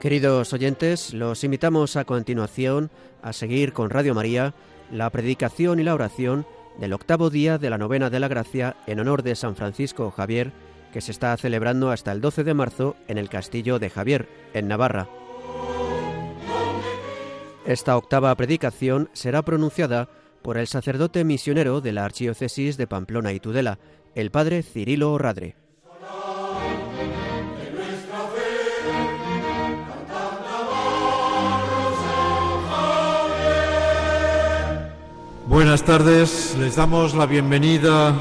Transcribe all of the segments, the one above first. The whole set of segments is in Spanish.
Queridos oyentes, los invitamos a continuación a seguir con Radio María la predicación y la oración del octavo día de la novena de la gracia en honor de San Francisco Javier, que se está celebrando hasta el 12 de marzo en el Castillo de Javier, en Navarra. Esta octava predicación será pronunciada por el sacerdote misionero de la Archidiócesis de Pamplona y Tudela, el padre Cirilo Orradre. Buenas tardes, les damos la bienvenida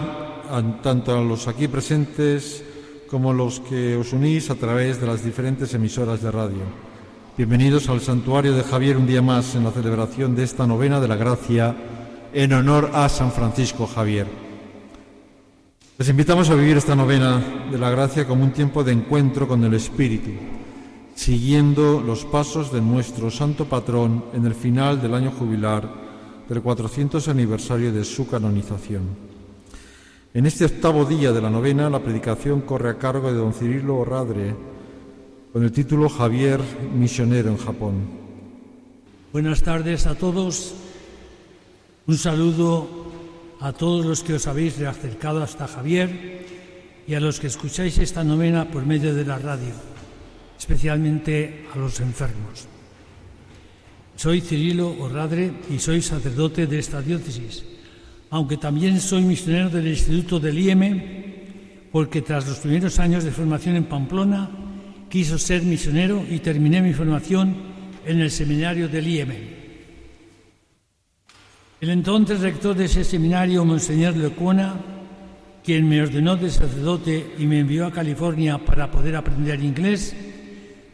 tanto a los aquí presentes como a los que os unís a través de las diferentes emisoras de radio. Bienvenidos al santuario de Javier un día más en la celebración de esta novena de la gracia en honor a San Francisco Javier. Les invitamos a vivir esta novena de la gracia como un tiempo de encuentro con el Espíritu, siguiendo los pasos de nuestro santo patrón en el final del año jubilar del 400 aniversario de su canonización. En este octavo día de la novena, la predicación corre a cargo de don Cirilo Orradre, con el título Javier, misionero en Japón. Buenas tardes a todos. Un saludo a todos los que os habéis acercado hasta Javier y a los que escucháis esta novena por medio de la radio, especialmente a los enfermos. Soy Cirilo Orradre y soy sacerdote de esta diócesis, aunque también soy misionero del Instituto del IEM, porque tras los primeros años de formación en Pamplona, quiso ser misionero y terminé mi formación en el seminario del IEM. El entonces rector de ese seminario, Monseñor Lecuona, quien me ordenó de sacerdote y me envió a California para poder aprender inglés,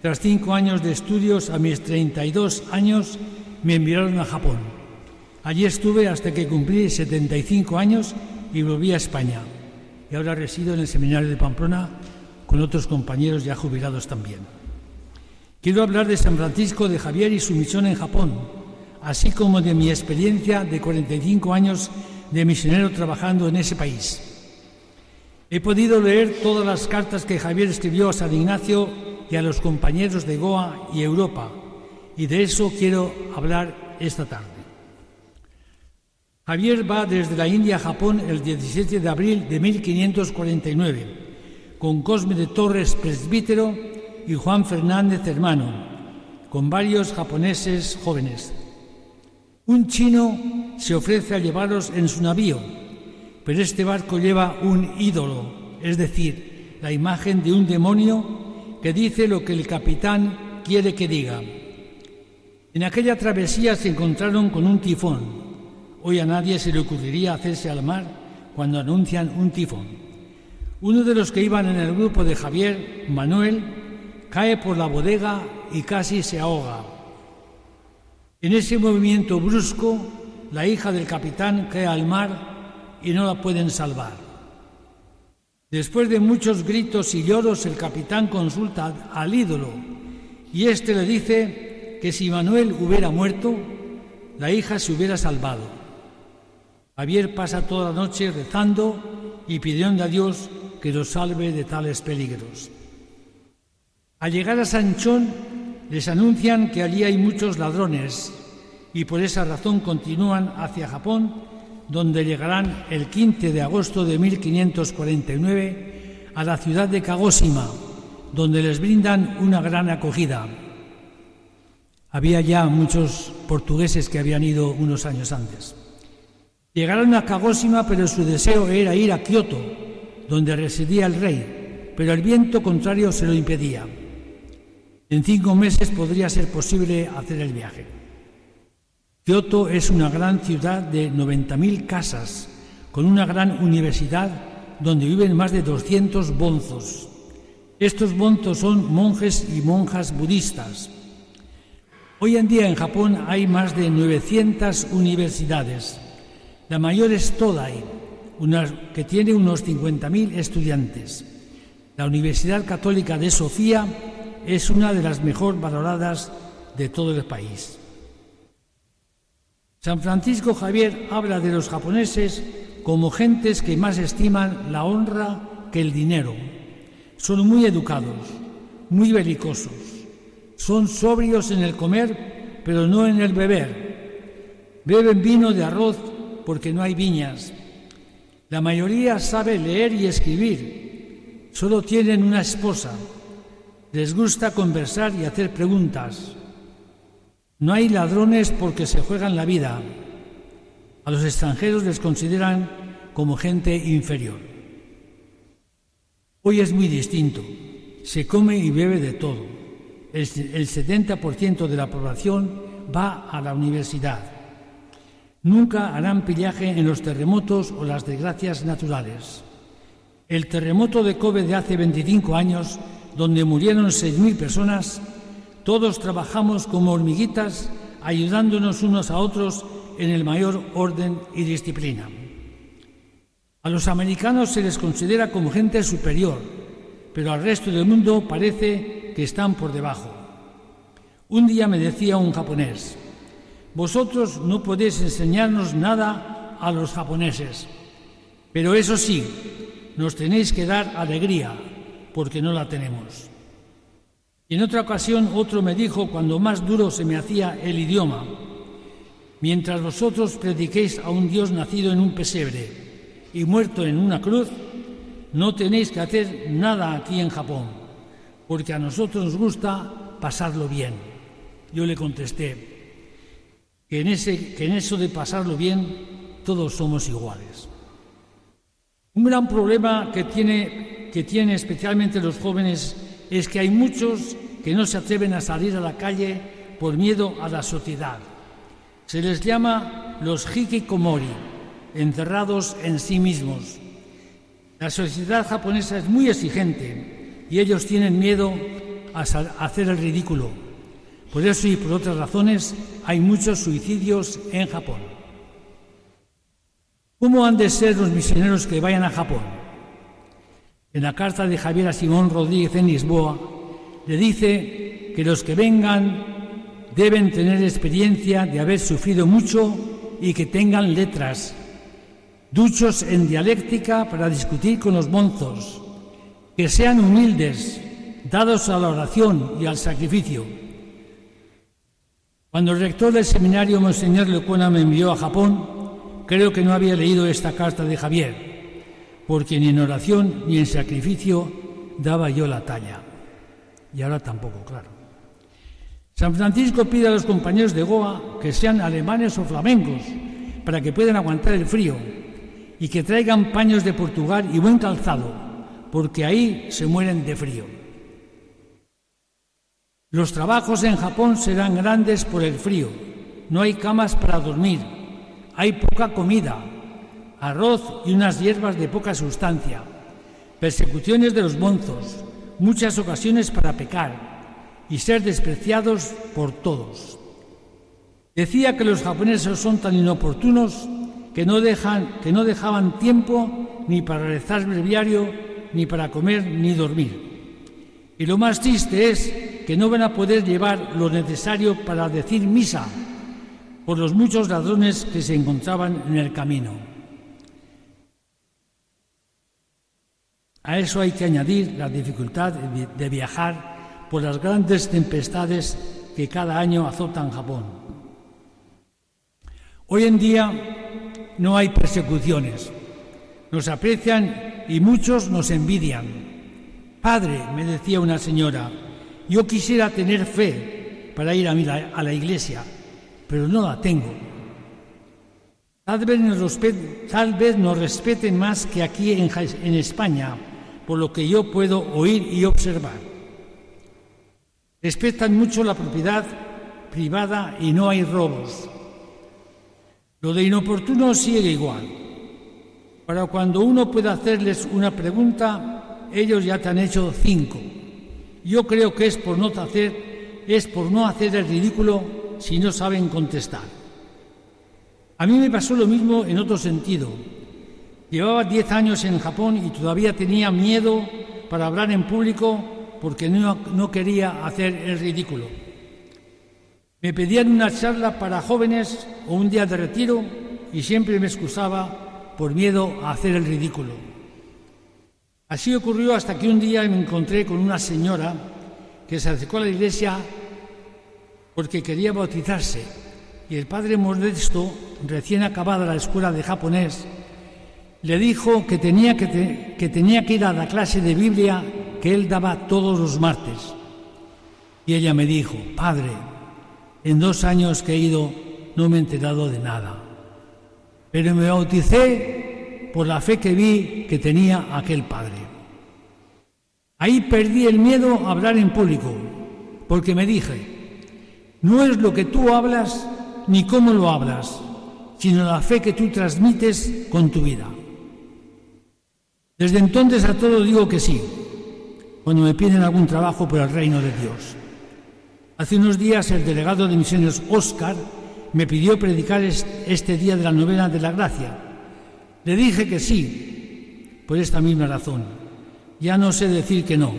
tras cinco años de estudios, a mis 32 años, me enviaron a Japón. Allí estuve hasta que cumplí 75 años y volví a España. Y ahora resido en el Seminario de Pamplona con otros compañeros ya jubilados también. Quiero hablar de San Francisco de Javier y su misión en Japón, así como de mi experiencia de 45 años de misionero trabajando en ese país. He podido leer todas las cartas que Javier escribió a San Ignacio y a los compañeros de Goa y Europa, y de eso quiero hablar esta tarde. Javier va desde la India a Japón el 17 de abril de 1549, con Cosme de Torres, presbítero, y Juan Fernández, hermano, con varios japoneses jóvenes. Un chino se ofrece a llevarlos en su navío, pero este barco lleva un ídolo, es decir, la imagen de un demonio que dice lo que el capitán quiere que diga. En aquella travesía se encontraron con un tifón. Hoy a nadie se le ocurriría hacerse al mar cuando anuncian un tifón. Uno de los que iban en el grupo de Javier, Manuel, cae por la bodega y casi se ahoga. En ese movimiento brusco, la hija del capitán cae al mar y no la pueden salvar. Después de muchos gritos y lloros, el capitán consulta al ídolo y éste le dice que si Manuel hubiera muerto, la hija se hubiera salvado. Javier pasa toda la noche rezando y pidiendo a Dios que lo salve de tales peligros. Al llegar a Sanchón, les anuncian que allí hay muchos ladrones y por esa razón continúan hacia Japón donde llegarán el 15 de agosto de 1549 a la ciudad de Kagoshima, donde les brindan una gran acogida. Había ya muchos portugueses que habían ido unos años antes. Llegaron a Kagoshima, pero su deseo era ir a Kioto, donde residía el rey, pero el viento contrario se lo impedía. En cinco meses podría ser posible hacer el viaje. Kioto es una gran ciudad de 90.000 casas, con una gran universidad donde viven más de 200 bonzos. Estos bonzos son monjes y monjas budistas. Hoy en día en Japón hay más de 900 universidades. La mayor es Todai, que tiene unos 50.000 estudiantes. La Universidad Católica de Sofía es una de las mejor valoradas de todo el país. San Francisco Javier habla de los japoneses como gentes que más estiman la honra que el dinero. Son muy educados, muy belicosos. Son sobrios en el comer, pero no en el beber. Beben vino de arroz porque no hay viñas. La mayoría sabe leer y escribir. Solo tienen una esposa. Les gusta conversar y hacer preguntas. No hay ladrones porque se juegan la vida. A los extranjeros les consideran como gente inferior. Hoy es muy distinto. Se come y bebe de todo. El, 70% de la población va a la universidad. Nunca harán pillaje en los terremotos o las desgracias naturales. El terremoto de Kobe de hace 25 años, donde murieron 6.000 personas, todos trabajamos como hormiguitas, ayudándonos unos a otros en el mayor orden y disciplina. A los americanos se les considera como gente superior, pero al resto del mundo parece que están por debajo. Un día me decía un japonés, vosotros no podéis enseñarnos nada a los japoneses, pero eso sí, nos tenéis que dar alegría, porque no la tenemos. Y en otra ocasión otro me dijo, cuando más duro se me hacía el idioma, mientras vosotros prediquéis a un Dios nacido en un pesebre y muerto en una cruz, no tenéis que hacer nada aquí en Japón, porque a nosotros nos gusta pasarlo bien. Yo le contesté que en, ese, que en eso de pasarlo bien todos somos iguales. Un gran problema que tiene, que tiene especialmente los jóvenes es que hay muchos que no se atreven a salir a la calle por miedo a la sociedad. Se les llama los hikikomori, encerrados en sí mismos. La sociedad japonesa es muy exigente y ellos tienen miedo a hacer el ridículo. Por eso y por otras razones hay muchos suicidios en Japón. ¿Cómo han de ser los misioneros que vayan a Japón? En la carta de Javier a Simón Rodríguez en Lisboa, le dice que los que vengan deben tener experiencia de haber sufrido mucho y que tengan letras, duchos en dialéctica para discutir con los monzos, que sean humildes, dados a la oración y al sacrificio. Cuando el rector del seminario, Monseñor Lecuona, me envió a Japón, creo que no había leído esta carta de Javier porque ni en oración ni en sacrificio daba yo la talla. Y ahora tampoco, claro. San Francisco pide a los compañeros de Goa que sean alemanes o flamencos para que puedan aguantar el frío y que traigan paños de Portugal y buen calzado, porque ahí se mueren de frío. Los trabajos en Japón serán grandes por el frío. No hay camas para dormir, hay poca comida, arroz y unas hierbas de poca sustancia, persecuciones de los monzos, muchas ocasiones para pecar y ser despreciados por todos. Decía que los japoneses son tan inoportunos que no, dejan, que no dejaban tiempo ni para rezar breviario, ni para comer, ni dormir. Y lo más triste es que no van a poder llevar lo necesario para decir misa por los muchos ladrones que se encontraban en el camino. A eso hay que añadir la dificultad de viajar por las grandes tempestades que cada año azotan Japón. Hoy en día no hay persecuciones, nos aprecian y muchos nos envidian. Padre, me decía una señora, yo quisiera tener fe para ir a, la iglesia, pero no la tengo. Tal vez nos, respeten más que aquí en España, por lo que yo puedo oír y observar. Respetan mucho la propiedad privada y no hay robos. Lo de inoportuno sigue igual. Para cuando uno pueda hacerles una pregunta, ellos ya te han hecho cinco. Yo creo que es por no hacer, es por no hacer el ridículo si no saben contestar. A mí me pasó lo mismo en otro sentido. Llevaba diez años en Japón y todavía tenía miedo para hablar en público porque no, no quería hacer el ridículo. Me pedían una charla para jóvenes o un día de retiro y siempre me excusaba por miedo a hacer el ridículo. Así ocurrió hasta que un día me encontré con una señora que se acercó a la iglesia porque quería bautizarse y el padre Modesto, recién acabada la escuela de japonés, le dijo que tenía que, que tenía que ir a la clase de Biblia que él daba todos los martes. Y ella me dijo, Padre, en dos años que he ido no me he enterado de nada, pero me bauticé por la fe que vi que tenía aquel Padre. Ahí perdí el miedo a hablar en público, porque me dije, no es lo que tú hablas ni cómo lo hablas, sino la fe que tú transmites con tu vida. Desde entonces a todo digo que sí, cuando me piden algún trabajo por el reino de Dios. Hace unos días el delegado de misiones Oscar me pidió predicar este día de la novena de la gracia. Le dije que sí, por esta misma razón. Ya no sé decir que no.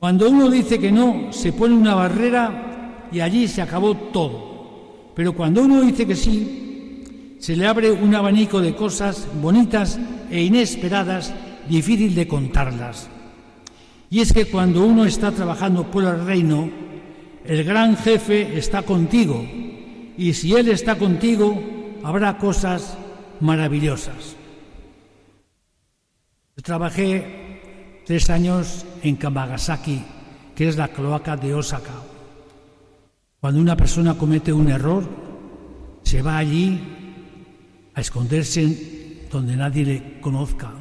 Cuando uno dice que no, se pone una barrera y allí se acabó todo. Pero cuando uno dice que sí, se le abre un abanico de cosas bonitas e inesperadas, difícil de contarlas. Y es que cuando uno está trabajando por el reino, el gran jefe está contigo. Y si Él está contigo, habrá cosas maravillosas. Trabajé tres años en Kamagasaki, que es la cloaca de Osaka. Cuando una persona comete un error, se va allí a esconderse donde nadie le conozca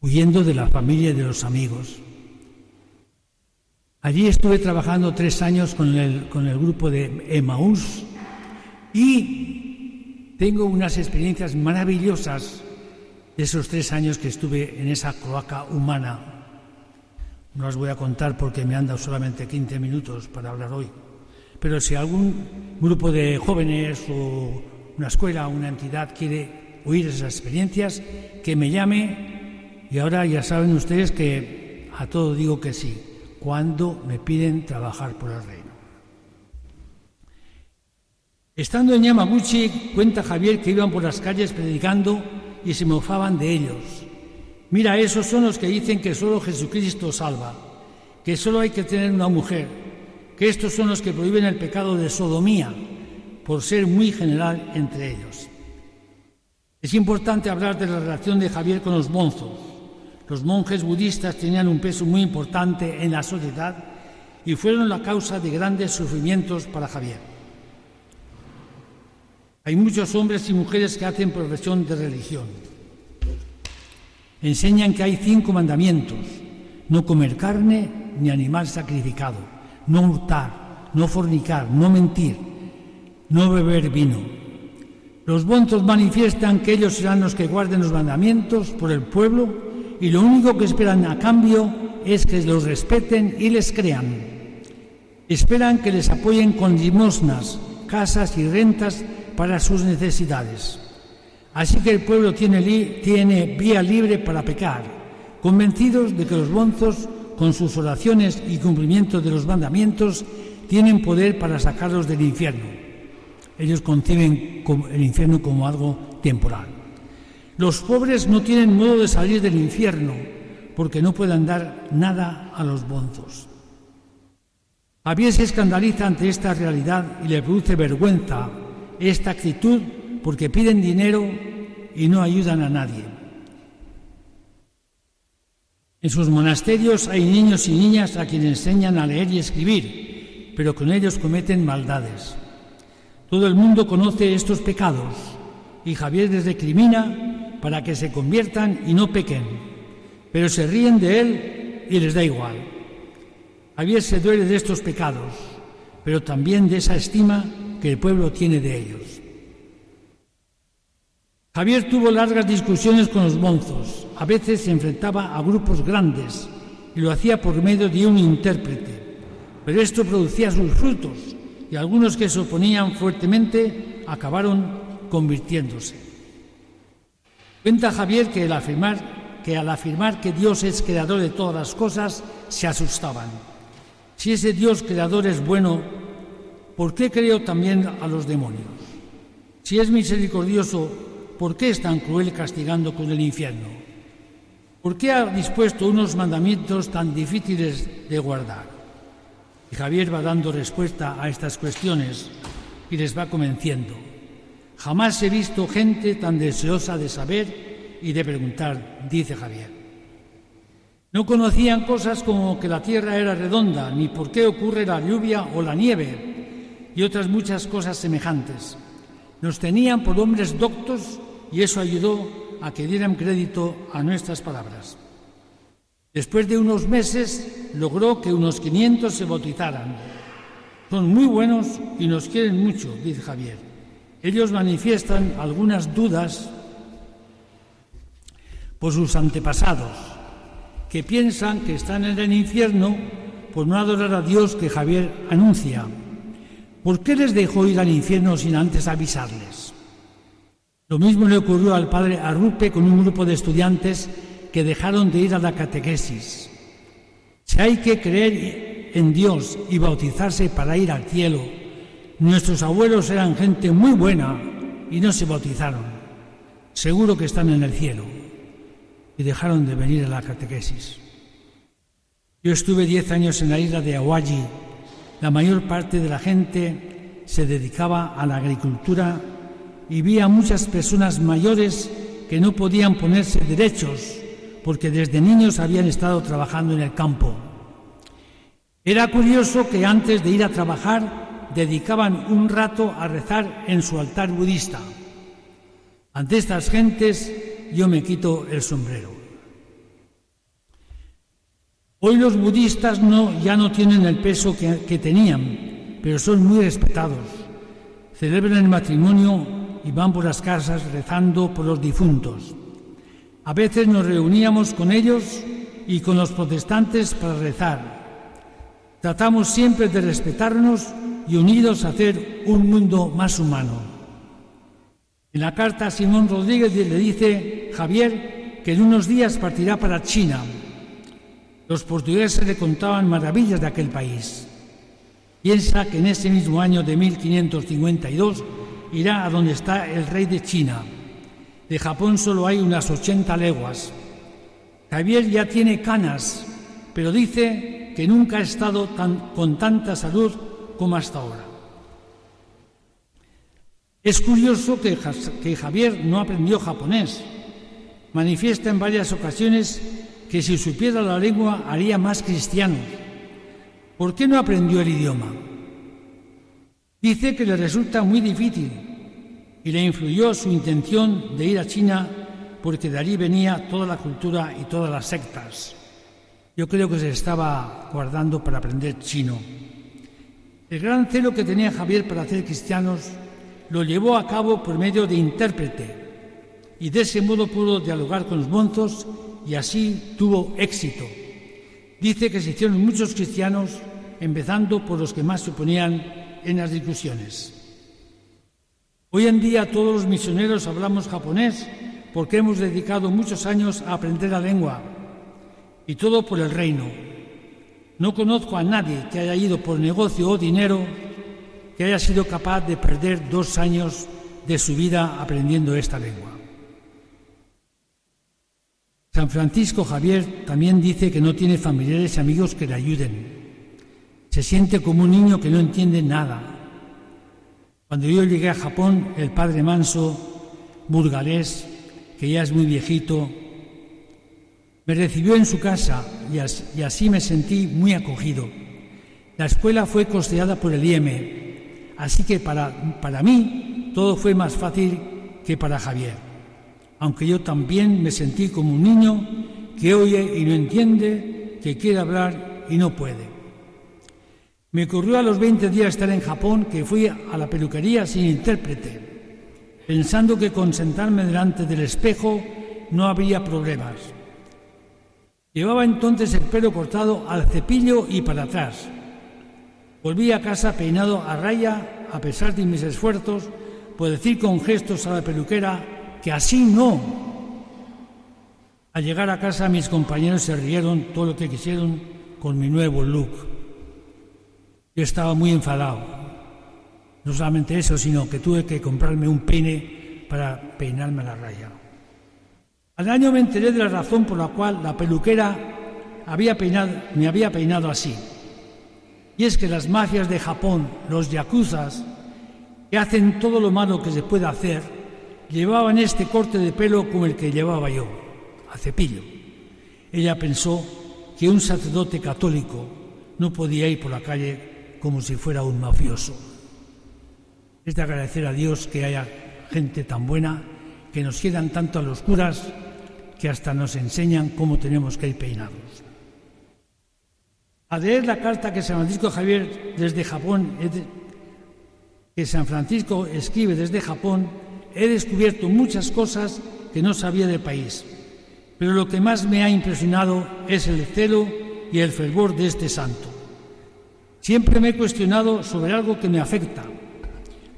huyendo de la familia y de los amigos. Allí estuve trabajando tres años con el, con el grupo de Emmaús y tengo unas experiencias maravillosas de esos tres años que estuve en esa cloaca humana. No las voy a contar porque me han dado solamente 15 minutos para hablar hoy. Pero si algún grupo de jóvenes o una escuela o una entidad quiere oír esas experiencias, que me llame y ahora ya saben ustedes que a todo digo que sí, cuando me piden trabajar por el reino. Estando en Yamaguchi, cuenta Javier que iban por las calles predicando y se mofaban de ellos. Mira, esos son los que dicen que solo Jesucristo salva, que solo hay que tener una mujer, que estos son los que prohíben el pecado de sodomía, por ser muy general entre ellos. Es importante hablar de la relación de Javier con los monzos. Los monjes budistas tenían un peso muy importante en la sociedad y fueron la causa de grandes sufrimientos para Javier. Hay muchos hombres y mujeres que hacen profesión de religión. Enseñan que hay cinco mandamientos. No comer carne ni animal sacrificado. No hurtar, no fornicar, no mentir, no beber vino. Los bonzos manifiestan que ellos serán los que guarden los mandamientos por el pueblo y lo único que esperan a cambio es que los respeten y les crean. Esperan que les apoyen con limosnas, casas y rentas para sus necesidades. Así que el pueblo tiene, vía libre para pecar, convencidos de que los bonzos, con sus oraciones y cumplimiento de los mandamientos, tienen poder para sacarlos del infierno. Ellos conciben el infierno como algo temporal. Los pobres no tienen modo de salir del infierno porque no pueden dar nada a los bonzos. Javier se escandaliza ante esta realidad y le produce vergüenza esta actitud porque piden dinero y no ayudan a nadie. En sus monasterios hay niños y niñas a quienes enseñan a leer y escribir, pero con ellos cometen maldades. Todo el mundo conoce estos pecados y Javier les recrimina para que se conviertan y no pequen, pero se ríen de él y les da igual. Javier se duele de estos pecados, pero también de esa estima que el pueblo tiene de ellos. Javier tuvo largas discusiones con los monzos, a veces se enfrentaba a grupos grandes y lo hacía por medio de un intérprete, pero esto producía sus frutos y algunos que se oponían fuertemente acabaron convirtiéndose. Cuenta Javier que al afirmar que, al afirmar que Dios es creador de todas las cosas, se asustaban. Si ese Dios creador es bueno, ¿por qué creo también a los demonios? Si es misericordioso, ¿por qué es tan cruel castigando con el infierno? ¿Por qué ha dispuesto unos mandamientos tan difíciles de guardar? Y Javier va dando respuesta a estas cuestiones y les va convenciendo. Jamás he visto gente tan deseosa de saber y de preguntar, dice Javier. No conocían cosas como que la tierra era redonda, ni por qué ocurre la lluvia o la nieve, y otras muchas cosas semejantes. Nos tenían por hombres doctos y eso ayudó a que dieran crédito a nuestras palabras. Después de unos meses logró que unos 500 se bautizaran. Son muy buenos y nos quieren mucho, dice Javier. Ellos manifiestan algunas dudas por sus antepasados, que piensan que están en el infierno por no adorar a Dios que Javier anuncia. ¿Por qué les dejó ir al infierno sin antes avisarles? Lo mismo le ocurrió al padre Arrupe con un grupo de estudiantes que dejaron de ir a la catequesis. Si hay que creer en Dios y bautizarse para ir al cielo, nuestros abuelos eran gente muy buena y no se bautizaron. Seguro que están en el cielo y dejaron de venir a la catequesis. Yo estuve diez años en la isla de Awaji la mayor parte de la gente se dedicaba a la agricultura y vi a muchas personas mayores que no podían ponerse derechos porque desde niños habían estado trabajando en el campo. Era curioso que antes de ir a trabajar dedicaban un rato a rezar en su altar budista. Ante estas gentes yo me quito el sombrero. Hoy los budistas ya no tienen el peso que tenían, pero son muy respetados. Celebran el matrimonio y van por las casas rezando por los difuntos. A veces nos reuníamos con ellos y con los protestantes para rezar. Tratamos siempre de respetarnos y unidos a hacer un mundo más humano. En la carta a Simón Rodríguez le dice Javier que en unos días partirá para China los portugueses le contaban maravillas de aquel país. Piensa que en ese mismo año de 1552 irá a donde está el rey de China. De Japón solo hay unas 80 leguas. Javier ya tiene canas, pero dice que nunca ha estado con tanta salud como hasta ahora. Es curioso que, que Javier no aprendió japonés. Manifiesta en varias ocasiones que si supiera la lengua haría más cristiano. ¿Por qué no aprendió el idioma? Dice que le resulta muy difícil y le influyó su intención de ir a China porque de allí venía toda la cultura y todas las sectas. Yo creo que se estaba guardando para aprender chino. El gran celo que tenía Javier para hacer cristianos lo llevó a cabo por medio de intérprete y de ese modo pudo dialogar con los monzos y así tuvo éxito. Dice que se hicieron muchos cristianos, empezando por los que más se oponían en las discusiones. Hoy en día todos los misioneros hablamos japonés porque hemos dedicado muchos años a aprender la lengua y todo por el reino. No conozco a nadie que haya ido por negocio o dinero que haya sido capaz de perder dos años de su vida aprendiendo esta lengua. San Francisco Javier también dice que no tiene familiares y amigos que le ayuden. Se siente como un niño que no entiende nada. Cuando yo llegué a Japón, el padre Manso, burgalés, que ya es muy viejito, me recibió en su casa y así me sentí muy acogido. La escuela fue costeada por el IEM, así que para, para mí todo fue más fácil que para Javier aunque yo también me sentí como un niño que oye y no entiende, que quiere hablar y no puede. Me ocurrió a los 20 días estar en Japón que fui a la peluquería sin intérprete, pensando que con sentarme delante del espejo no habría problemas. Llevaba entonces el pelo cortado al cepillo y para atrás. Volví a casa peinado a raya a pesar de mis esfuerzos por decir con gestos a la peluquera que así no, Al llegar a casa mis compañeros se rieron todo lo que quisieron con mi nuevo look. Yo estaba muy enfadado. No solamente eso, sino que tuve que comprarme un peine para peinarme la raya. Al año me enteré de la razón por la cual la peluquera había peinado, me había peinado así. Y es que las mafias de Japón, los yakuzas, que hacen todo lo malo que se puede hacer, llevaban este corte de pelo como el que llevaba yo, a cepillo. Ella pensó que un sacerdote católico no podía ir por la calle como si fuera un mafioso. Es de agradecer a Dios que haya gente tan buena que nos quedan tanto a los curas que hasta nos enseñan cómo tenemos que ir peinados. Al leer la carta que San Francisco Javier desde Japón, que San Francisco escribe desde Japón, he descubierto muchas cosas que no sabía del país. Pero lo que más me ha impresionado es el celo y el fervor de este santo. Siempre me he cuestionado sobre algo que me afecta.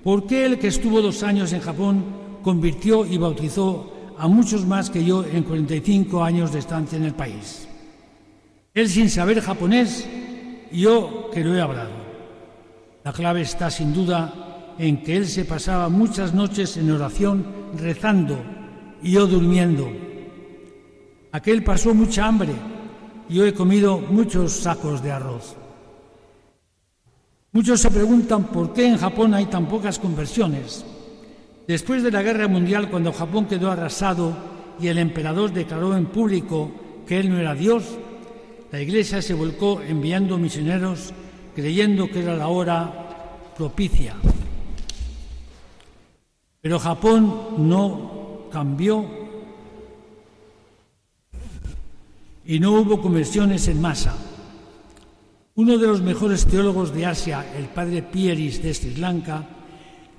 ¿Por qué el que estuvo dos años en Japón convirtió y bautizó a muchos más que yo en 45 años de estancia en el país? Él sin saber japonés y yo que lo he hablado. La clave está sin duda en que él se pasaba muchas noches en oración rezando y yo durmiendo. Aquel pasó mucha hambre y yo he comido muchos sacos de arroz. Muchos se preguntan por qué en Japón hay tan pocas conversiones. Después de la guerra mundial, cuando Japón quedó arrasado y el emperador declaró en público que él no era Dios, la Iglesia se volcó enviando misioneros creyendo que era la hora propicia. Pero Japón no cambió y no hubo conversiones en masa. Uno de los mejores teólogos de Asia, el padre Pieris de Sri Lanka,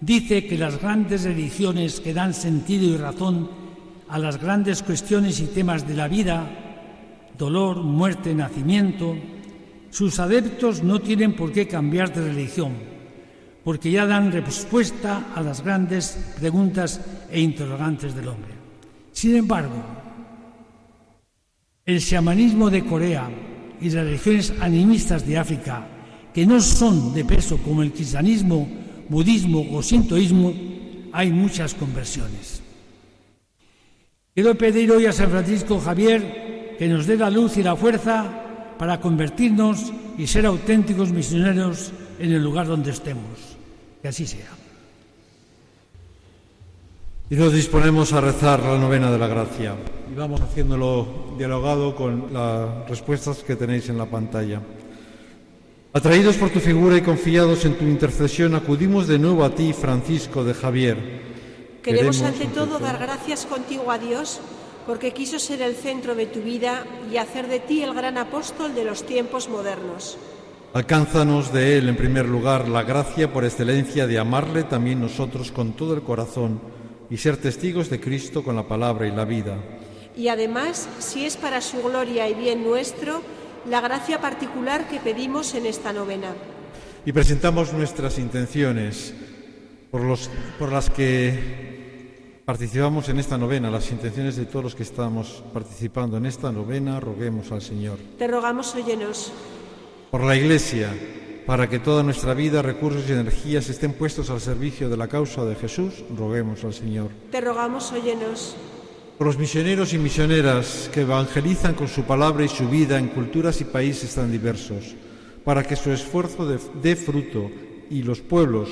dice que las grandes religiones que dan sentido y razón a las grandes cuestiones y temas de la vida dolor, muerte, nacimiento, sus adeptos no tienen por qué cambiar de religión, porque ya dan respuesta a las grandes preguntas e interrogantes del hombre. Sin embargo, el xamanismo de Corea y las religiones animistas de África, que no son de peso como el cristianismo, budismo o sintoísmo, hay muchas conversiones. Quiero pedir hoy a San Francisco Javier que nos dé la luz y la fuerza para convertirnos y ser auténticos misioneros en el lugar donde estemos. Que así sea. Y nos disponemos a rezar la novena de la gracia. Y vamos haciéndolo dialogado con las respuestas que tenéis en la pantalla. Atraídos por tu figura y confiados en tu intercesión, acudimos de nuevo a ti, Francisco de Javier. Queremos, ante todo dar gracias contigo a Dios porque quiso ser el centro de tu vida y hacer de ti el gran apóstol de los tiempos modernos. Alcánzanos de Él, en primer lugar, la gracia por excelencia de amarle también nosotros con todo el corazón y ser testigos de Cristo con la palabra y la vida. Y además, si es para su gloria y bien nuestro, la gracia particular que pedimos en esta novena. Y presentamos nuestras intenciones por, los, por las que Participamos en esta novena, las intenciones de todos los que estamos participando en esta novena, roguemos al Señor. Te rogamos, óyenos. Por la Iglesia, para que toda nuestra vida, recursos y energías estén puestos al servicio de la causa de Jesús, roguemos al Señor. Te rogamos, óyenos. Por los misioneros y misioneras que evangelizan con su palabra y su vida en culturas y países tan diversos, para que su esfuerzo dé fruto y los pueblos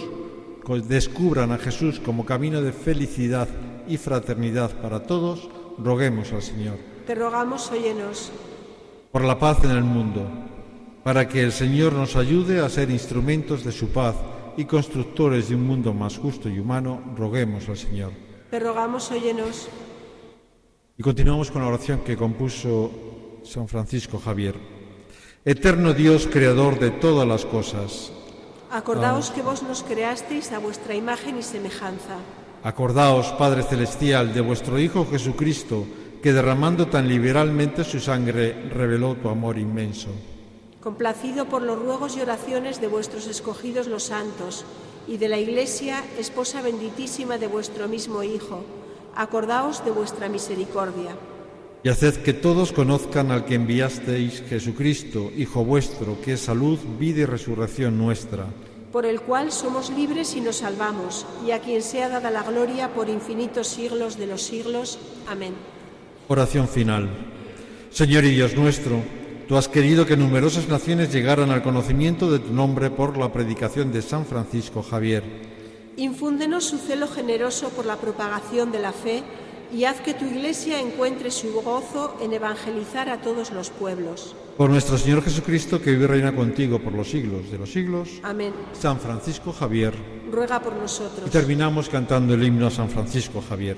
descubran a Jesús como camino de felicidad y fraternidad para todos, roguemos al Señor. Te rogamos, óyenos. Por la paz en el mundo, para que el Señor nos ayude a ser instrumentos de su paz y constructores de un mundo más justo y humano, roguemos al Señor. Te rogamos, óyenos. Y continuamos con la oración que compuso San Francisco Javier. Eterno Dios, creador de todas las cosas, Acordaos que vos nos creasteis a vuestra imagen y semejanza. Acordaos, Padre Celestial, de vuestro Hijo Jesucristo, que derramando tan liberalmente su sangre reveló tu amor inmenso. Complacido por los ruegos y oraciones de vuestros escogidos los santos y de la Iglesia, esposa benditísima de vuestro mismo Hijo, acordaos de vuestra misericordia. Y haced que todos conozcan al que enviasteis, Jesucristo, Hijo vuestro, que es salud, vida y resurrección nuestra. Por el cual somos libres y nos salvamos, y a quien sea dada la gloria por infinitos siglos de los siglos. Amén. Oración final. Señor y Dios nuestro, tú has querido que numerosas naciones llegaran al conocimiento de tu nombre por la predicación de San Francisco Javier. Infúndenos su celo generoso por la propagación de la fe y haz que tu Iglesia encuentre su gozo en evangelizar a todos los pueblos. Por nuestro Señor Jesucristo, que vive y reina contigo por los siglos de los siglos. Amén. San Francisco Javier. Ruega por nosotros. Y terminamos cantando el himno a San Francisco Javier.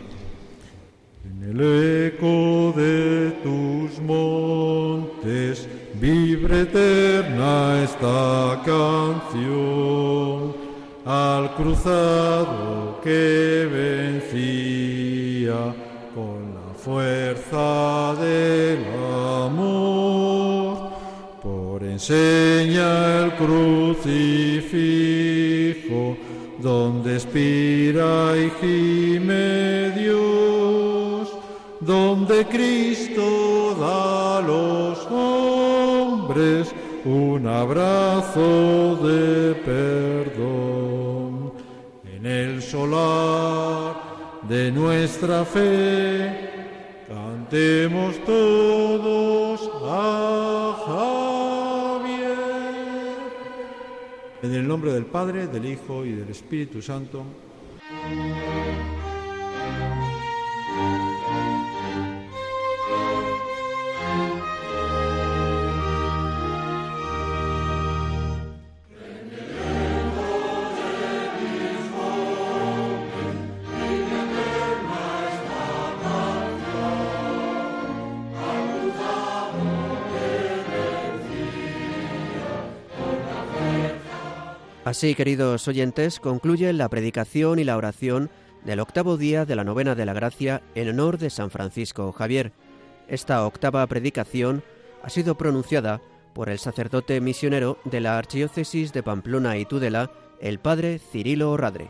El eco de tus montes vibre eterna esta canción al cruzado que vencía con la fuerza del amor. Por enseña el crucifijo donde expira y Dios, donde Cristo da a los hombres un abrazo de perdón. En el solar de nuestra fe, cantemos todos a Javier. En el nombre del Padre, del Hijo y del Espíritu Santo. Así, queridos oyentes, concluye la predicación y la oración del octavo día de la novena de la gracia en honor de San Francisco Javier. Esta octava predicación ha sido pronunciada por el sacerdote misionero de la Archidiócesis de Pamplona y Tudela, el padre Cirilo Radre.